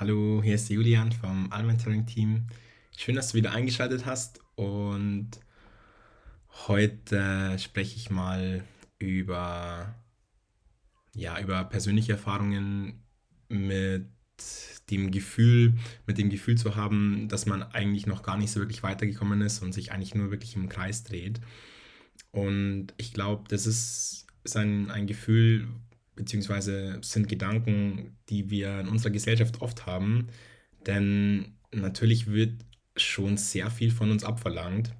Hallo, hier ist Julian vom Almentoring Team. Schön, dass du wieder eingeschaltet hast und heute spreche ich mal über, ja, über persönliche Erfahrungen mit dem Gefühl, mit dem Gefühl zu haben, dass man eigentlich noch gar nicht so wirklich weitergekommen ist und sich eigentlich nur wirklich im Kreis dreht. Und ich glaube, das ist, ist ein, ein Gefühl, beziehungsweise sind Gedanken, die wir in unserer Gesellschaft oft haben. Denn natürlich wird schon sehr viel von uns abverlangt.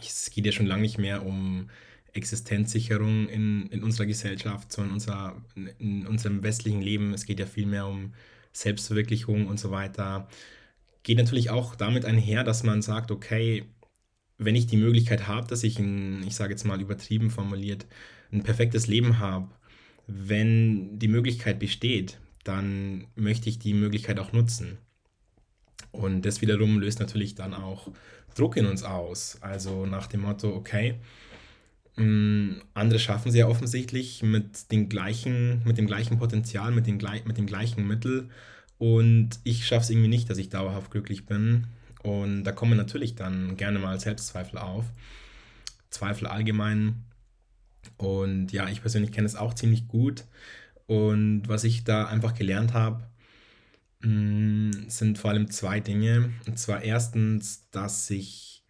Es geht ja schon lange nicht mehr um Existenzsicherung in, in unserer Gesellschaft, sondern unser, in unserem westlichen Leben. Es geht ja viel mehr um Selbstverwirklichung und so weiter. Geht natürlich auch damit einher, dass man sagt, okay, wenn ich die Möglichkeit habe, dass ich ein, ich sage jetzt mal übertrieben formuliert, ein perfektes Leben habe, wenn die Möglichkeit besteht, dann möchte ich die Möglichkeit auch nutzen. Und das wiederum löst natürlich dann auch Druck in uns aus. Also nach dem Motto, okay, mm, andere schaffen es ja offensichtlich mit, den gleichen, mit dem gleichen Potenzial, mit, den, mit dem gleichen Mittel. Und ich schaffe es irgendwie nicht, dass ich dauerhaft glücklich bin. Und da kommen natürlich dann gerne mal Selbstzweifel auf. Zweifel allgemein und ja, ich persönlich kenne es auch ziemlich gut. Und was ich da einfach gelernt habe, mm, sind vor allem zwei Dinge. Und zwar erstens, dass sich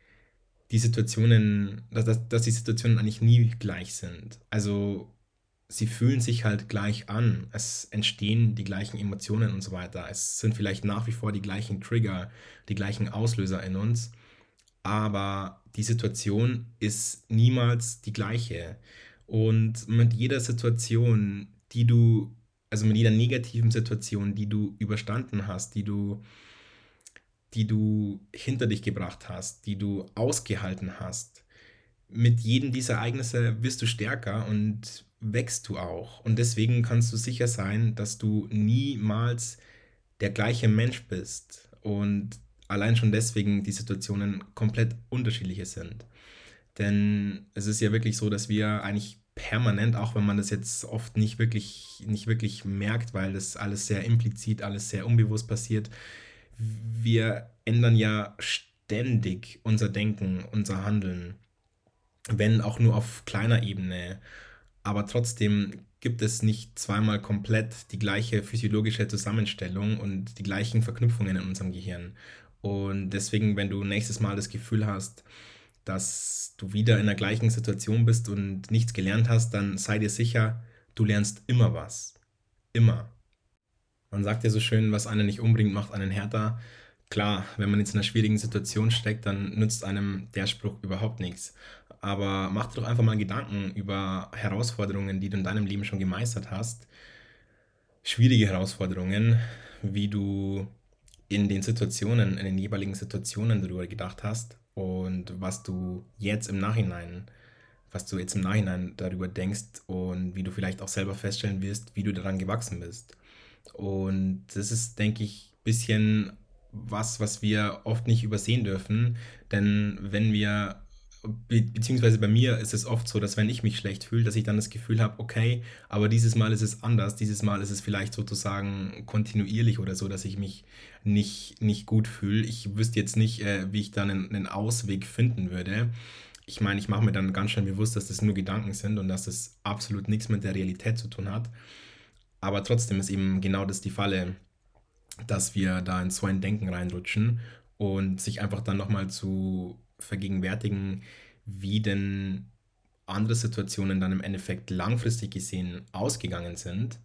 die Situationen, dass, dass, dass die Situationen eigentlich nie gleich sind. Also sie fühlen sich halt gleich an. Es entstehen die gleichen Emotionen und so weiter. Es sind vielleicht nach wie vor die gleichen Trigger, die gleichen Auslöser in uns. Aber die Situation ist niemals die gleiche. Und mit jeder Situation, die du, also mit jeder negativen Situation, die du überstanden hast, die du, die du hinter dich gebracht hast, die du ausgehalten hast, mit jedem dieser Ereignisse wirst du stärker und wächst du auch. Und deswegen kannst du sicher sein, dass du niemals der gleiche Mensch bist. Und allein schon deswegen die Situationen komplett unterschiedliche sind. Denn es ist ja wirklich so, dass wir eigentlich permanent, auch wenn man das jetzt oft nicht wirklich, nicht wirklich merkt, weil das alles sehr implizit, alles sehr unbewusst passiert. Wir ändern ja ständig unser Denken, unser Handeln, wenn auch nur auf kleiner Ebene. Aber trotzdem gibt es nicht zweimal komplett die gleiche physiologische Zusammenstellung und die gleichen Verknüpfungen in unserem Gehirn. Und deswegen, wenn du nächstes Mal das Gefühl hast, dass du wieder in der gleichen Situation bist und nichts gelernt hast, dann sei dir sicher, du lernst immer was. Immer. Man sagt ja so schön, was einen nicht umbringt, macht einen härter. Klar, wenn man jetzt in einer schwierigen Situation steckt, dann nützt einem der Spruch überhaupt nichts. Aber mach dir doch einfach mal Gedanken über Herausforderungen, die du in deinem Leben schon gemeistert hast. Schwierige Herausforderungen, wie du in den Situationen, in den jeweiligen Situationen darüber gedacht hast und was du jetzt im Nachhinein, was du jetzt im Nachhinein darüber denkst und wie du vielleicht auch selber feststellen wirst, wie du daran gewachsen bist. Und das ist, denke ich, ein bisschen was, was wir oft nicht übersehen dürfen, denn wenn wir Be beziehungsweise bei mir ist es oft so, dass wenn ich mich schlecht fühle, dass ich dann das Gefühl habe, okay, aber dieses Mal ist es anders, dieses Mal ist es vielleicht sozusagen kontinuierlich oder so, dass ich mich nicht, nicht gut fühle. Ich wüsste jetzt nicht, äh, wie ich dann einen, einen Ausweg finden würde. Ich meine, ich mache mir dann ganz schön bewusst, dass das nur Gedanken sind und dass das absolut nichts mit der Realität zu tun hat. Aber trotzdem ist eben genau das die Falle, dass wir da in so ein Denken reinrutschen und sich einfach dann nochmal zu vergegenwärtigen, wie denn andere Situationen dann im Endeffekt langfristig gesehen ausgegangen sind,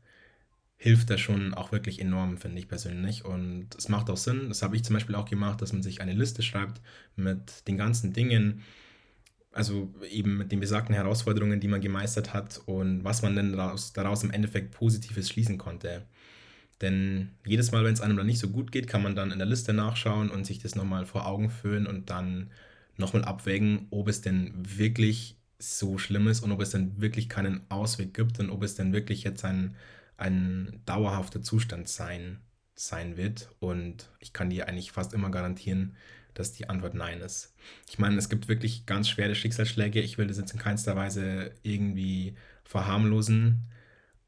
hilft das schon auch wirklich enorm, finde ich persönlich. Und es macht auch Sinn, das habe ich zum Beispiel auch gemacht, dass man sich eine Liste schreibt mit den ganzen Dingen, also eben mit den besagten Herausforderungen, die man gemeistert hat und was man denn daraus, daraus im Endeffekt Positives schließen konnte. Denn jedes Mal, wenn es einem dann nicht so gut geht, kann man dann in der Liste nachschauen und sich das nochmal vor Augen führen und dann nochmal abwägen, ob es denn wirklich so schlimm ist und ob es denn wirklich keinen Ausweg gibt und ob es denn wirklich jetzt ein, ein dauerhafter Zustand sein, sein wird. Und ich kann dir eigentlich fast immer garantieren, dass die Antwort Nein ist. Ich meine, es gibt wirklich ganz schwere Schicksalsschläge. Ich will das jetzt in keinster Weise irgendwie verharmlosen.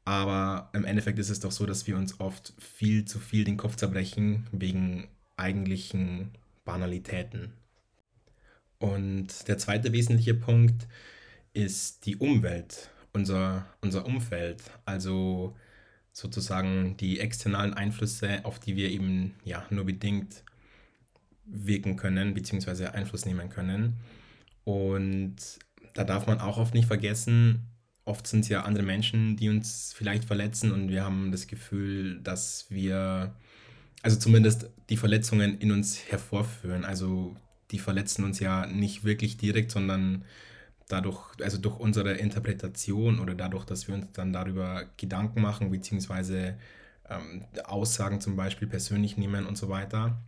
Aber im Endeffekt ist es doch so, dass wir uns oft viel zu viel den Kopf zerbrechen wegen eigentlichen Banalitäten. Und der zweite wesentliche Punkt ist die Umwelt, unser, unser Umfeld, also sozusagen die externalen Einflüsse, auf die wir eben ja nur bedingt wirken können, beziehungsweise Einfluss nehmen können. Und da darf man auch oft nicht vergessen, oft sind es ja andere Menschen, die uns vielleicht verletzen und wir haben das Gefühl, dass wir, also zumindest die Verletzungen in uns hervorführen. Also die verletzen uns ja nicht wirklich direkt, sondern dadurch, also durch unsere Interpretation oder dadurch, dass wir uns dann darüber Gedanken machen, beziehungsweise ähm, Aussagen zum Beispiel persönlich nehmen und so weiter,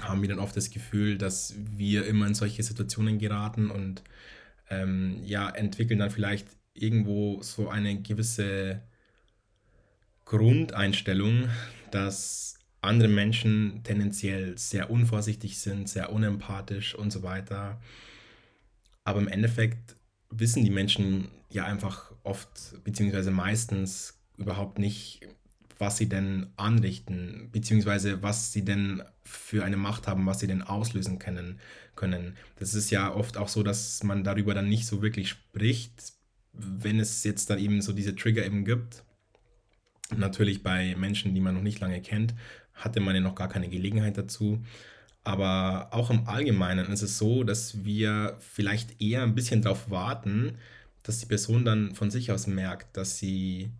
haben wir dann oft das Gefühl, dass wir immer in solche Situationen geraten und ähm, ja, entwickeln dann vielleicht irgendwo so eine gewisse Grundeinstellung, dass andere Menschen tendenziell sehr unvorsichtig sind, sehr unempathisch und so weiter. Aber im Endeffekt wissen die Menschen ja einfach oft, beziehungsweise meistens überhaupt nicht, was sie denn anrichten, beziehungsweise was sie denn für eine Macht haben, was sie denn auslösen können. können. Das ist ja oft auch so, dass man darüber dann nicht so wirklich spricht, wenn es jetzt dann eben so diese Trigger eben gibt. Natürlich bei Menschen, die man noch nicht lange kennt, hatte man ja noch gar keine Gelegenheit dazu. Aber auch im Allgemeinen ist es so, dass wir vielleicht eher ein bisschen darauf warten, dass die Person dann von sich aus merkt, dass sie,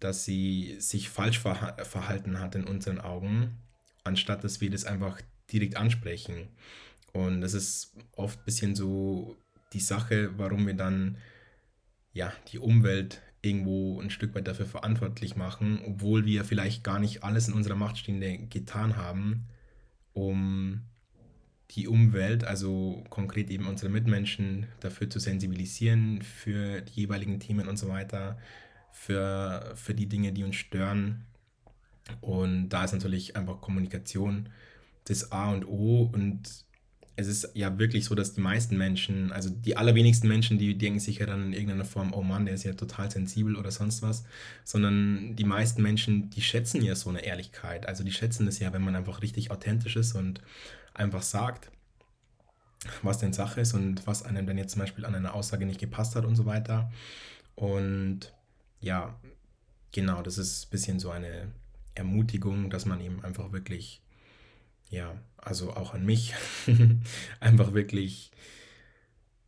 dass sie sich falsch verhalten hat in unseren Augen, anstatt dass wir das einfach direkt ansprechen. Und das ist oft ein bisschen so die Sache, warum wir dann ja, die Umwelt irgendwo ein Stück weit dafür verantwortlich machen, obwohl wir vielleicht gar nicht alles in unserer Macht Stehende getan haben, um die Umwelt, also konkret eben unsere Mitmenschen, dafür zu sensibilisieren, für die jeweiligen Themen und so weiter, für, für die Dinge, die uns stören. Und da ist natürlich einfach Kommunikation das A und O und es ist ja wirklich so, dass die meisten Menschen, also die allerwenigsten Menschen, die denken sich ja dann in irgendeiner Form, oh Mann, der ist ja total sensibel oder sonst was, sondern die meisten Menschen, die schätzen ja so eine Ehrlichkeit. Also die schätzen es ja, wenn man einfach richtig authentisch ist und einfach sagt, was denn Sache ist und was einem dann jetzt zum Beispiel an einer Aussage nicht gepasst hat und so weiter. Und ja, genau, das ist ein bisschen so eine Ermutigung, dass man eben einfach wirklich ja, also auch an mich, einfach wirklich,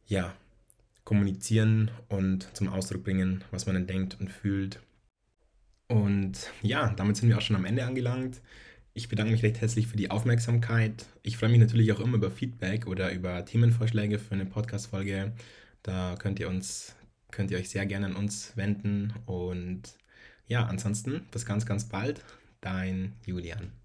ja, kommunizieren und zum Ausdruck bringen, was man denn denkt und fühlt. Und ja, damit sind wir auch schon am Ende angelangt. Ich bedanke mich recht herzlich für die Aufmerksamkeit. Ich freue mich natürlich auch immer über Feedback oder über Themenvorschläge für eine Podcast-Folge. Da könnt ihr uns, könnt ihr euch sehr gerne an uns wenden. Und ja, ansonsten bis ganz, ganz bald. Dein Julian.